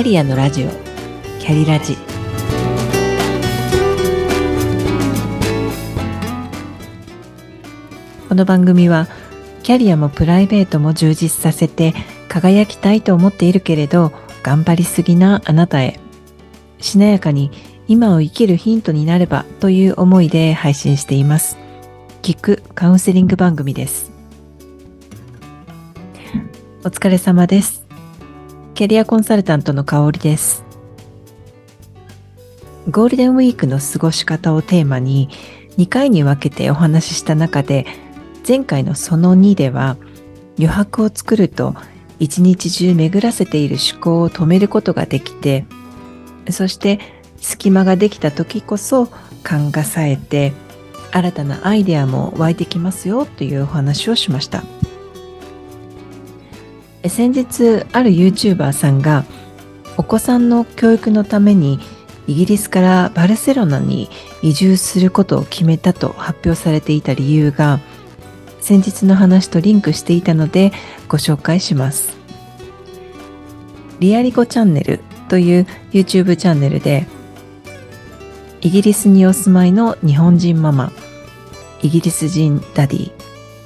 キャリアのラジオ。キャリラジ。この番組はキャリアもプライベートも充実させて輝きたいと思っているけれど頑張りすぎなあなたへ。しなやかに今を生きるヒントになればという思いで配信しています。聞くカウンセリング番組です。お疲れ様です。キャリアコンサルタントの香りです。ゴールデンウィークの過ごし方をテーマに2回に分けてお話しした中で前回のその2では余白を作ると一日中巡らせている思考を止めることができてそして隙間ができた時こそ勘が冴えて新たなアイデアも湧いてきますよというお話をしました。先日ある YouTuber さんがお子さんの教育のためにイギリスからバルセロナに移住することを決めたと発表されていた理由が先日の話とリンクしていたのでご紹介します。リアリコチャンネルという YouTube チャンネルでイギリスにお住まいの日本人ママ、イギリス人 daddy、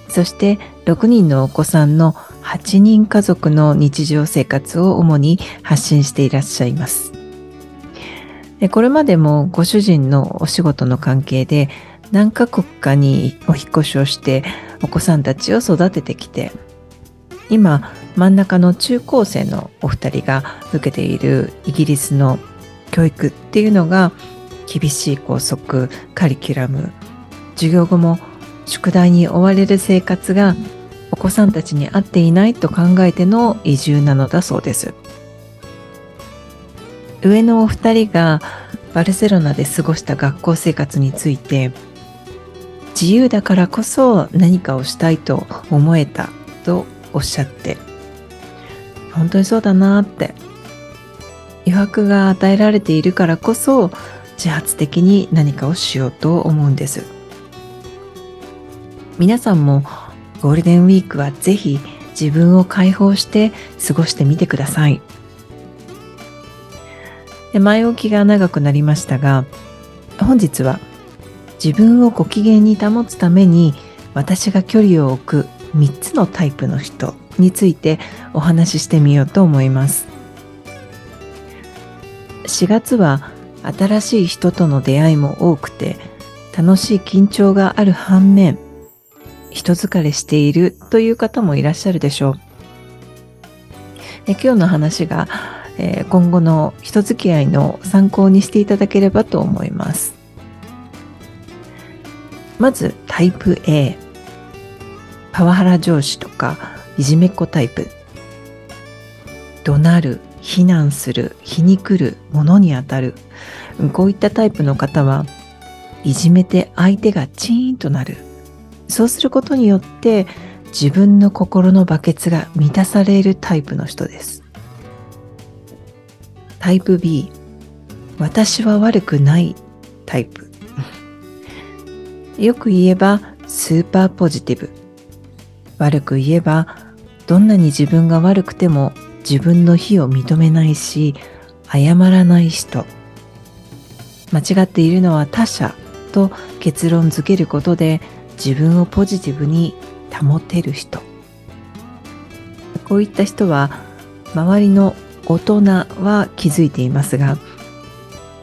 そして6人のお子さんの8人家族の日常生活を主に発信していらっしゃいます。でこれまでもご主人のお仕事の関係で何カ国かにお引越しをしてお子さんたちを育ててきて今真ん中の中高生のお二人が受けているイギリスの教育っていうのが厳しい校則カリキュラム授業後も宿題に追われる生活がお子さんたちに合っていないと考えての移住なのだそうです。上のお二人がバルセロナで過ごした学校生活について自由だからこそ何かをしたいと思えたとおっしゃって本当にそうだなって余白が与えられているからこそ自発的に何かをしようと思うんです。皆さんもゴールデンウィークはぜひ自分を解放して過ごしてみてください。前置きが長くなりましたが本日は自分をご機嫌に保つために私が距離を置く3つのタイプの人についてお話ししてみようと思います。4月は新しい人との出会いも多くて楽しい緊張がある反面人疲れしているという方もいらっしゃるでしょう。え今日の話が、えー、今後の人付き合いの参考にしていただければと思います。まずタイプ A パワハラ上司とかいじめっ子タイプ。怒鳴る非難する皮肉るものに当たる。こういったタイプの方はいじめて相手がチーンとなる。そうすることによって自分の心のバケツが満たされるタイプの人ですタイプ B 私は悪くないタイプ よく言えばスーパーポジティブ。悪く言えばどんなに自分が悪くても自分の非を認めないし謝らない人。間違っているのは他者と結論づけることで自分をポジティブに保てる人。こういった人は周りの大人は気づいていますが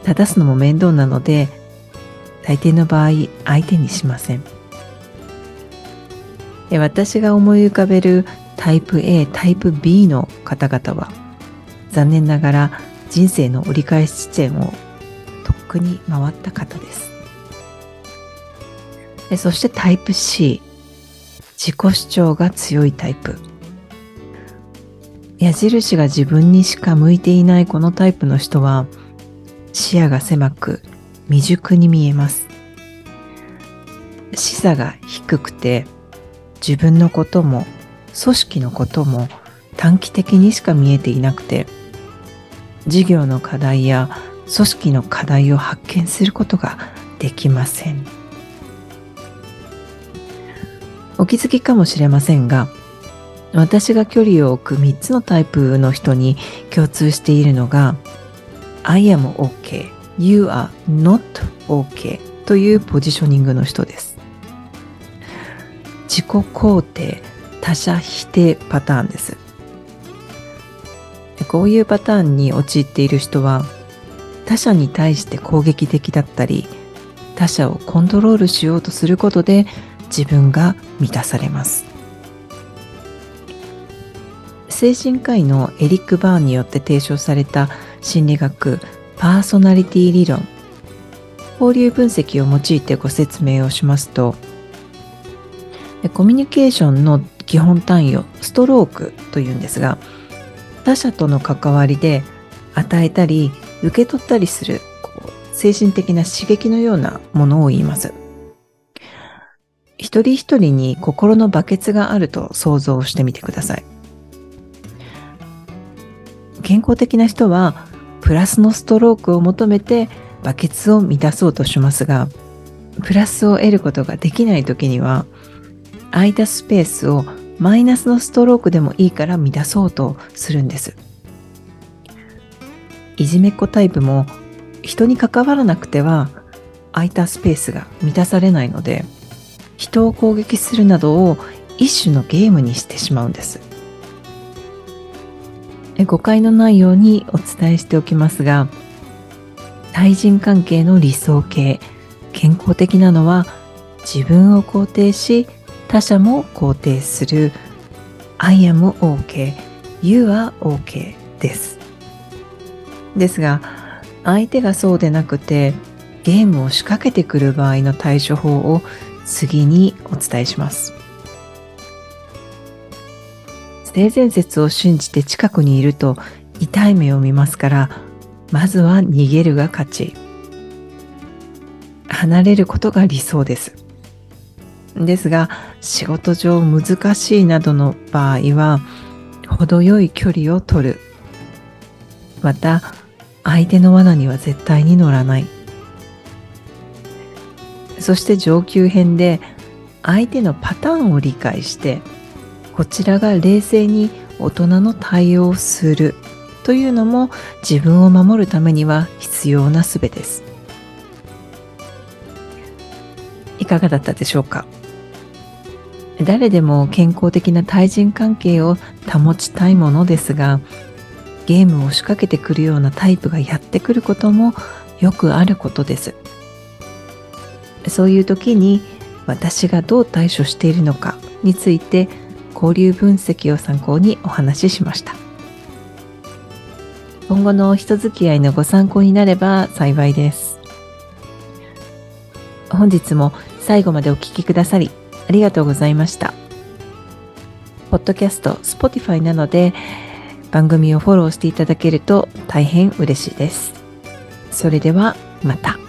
正すのも面倒なので大抵の場合相手にしません私が思い浮かべるタイプ A タイプ B の方々は残念ながら人生の折り返し地点をとっくに回った方ですそしてタイプ C 自己主張が強いタイプ。矢印が自分にしか向いていないこのタイプの人は視野が狭く未熟に見えます。視座が低くて自分のことも組織のことも短期的にしか見えていなくて事業の課題や組織の課題を発見することができません。お気づきかもしれませんが私が距離を置く3つのタイプの人に共通しているのが I am OK, you are not OK というポジショニングの人です。自己肯定、他者否定パターンです。こういうパターンに陥っている人は他者に対して攻撃的だったり他者をコントロールしようとすることで自分が満たされます精神科医のエリック・バーンによって提唱された心理学パーソナリティ理論交流分析を用いてご説明をしますとコミュニケーションの基本単位をストロークというんですが他者との関わりで与えたり受け取ったりする精神的な刺激のようなものを言います。一人一人に心のバケツがあると想像してみてください。健康的な人はプラスのストロークを求めてバケツを満たそうとしますが、プラスを得ることができない時には、空いたスペースをマイナスのストロークでもいいから満たそうとするんです。いじめっ子タイプも人に関わらなくては空いたスペースが満たされないので人を攻撃するなどを一種のゲームにしてしまうんです。誤解のないようにお伝えしておきますが対人関係の理想形健康的なのは自分を肯定し他者も肯定する I am OK You are OK です。ですが相手がそうでなくてゲームを仕掛けてくる場合の対処法を次にお伝えします。性善説を信じて近くにいると痛い目を見ますからまずは逃げるが勝ち。離れることが理想です。ですが仕事上難しいなどの場合は程よい距離を取る。また相手の罠には絶対に乗らない。そして上級編で相手のパターンを理解してこちらが冷静に大人の対応をするというのも自分を守るためには必要な術です。いかがだったでしょうか？誰でも健康的な対人関係を保ちたいものですがゲームを仕掛けてくるようなタイプがやってくることもよくあることです。そういう時に私がどう対処しているのかについて交流分析を参考にお話ししました今後の人付き合いのご参考になれば幸いです本日も最後までお聴きくださりありがとうございましたポッドキャスト、Spotify なので番組をフォローしていただけると大変嬉しいです。それではまた。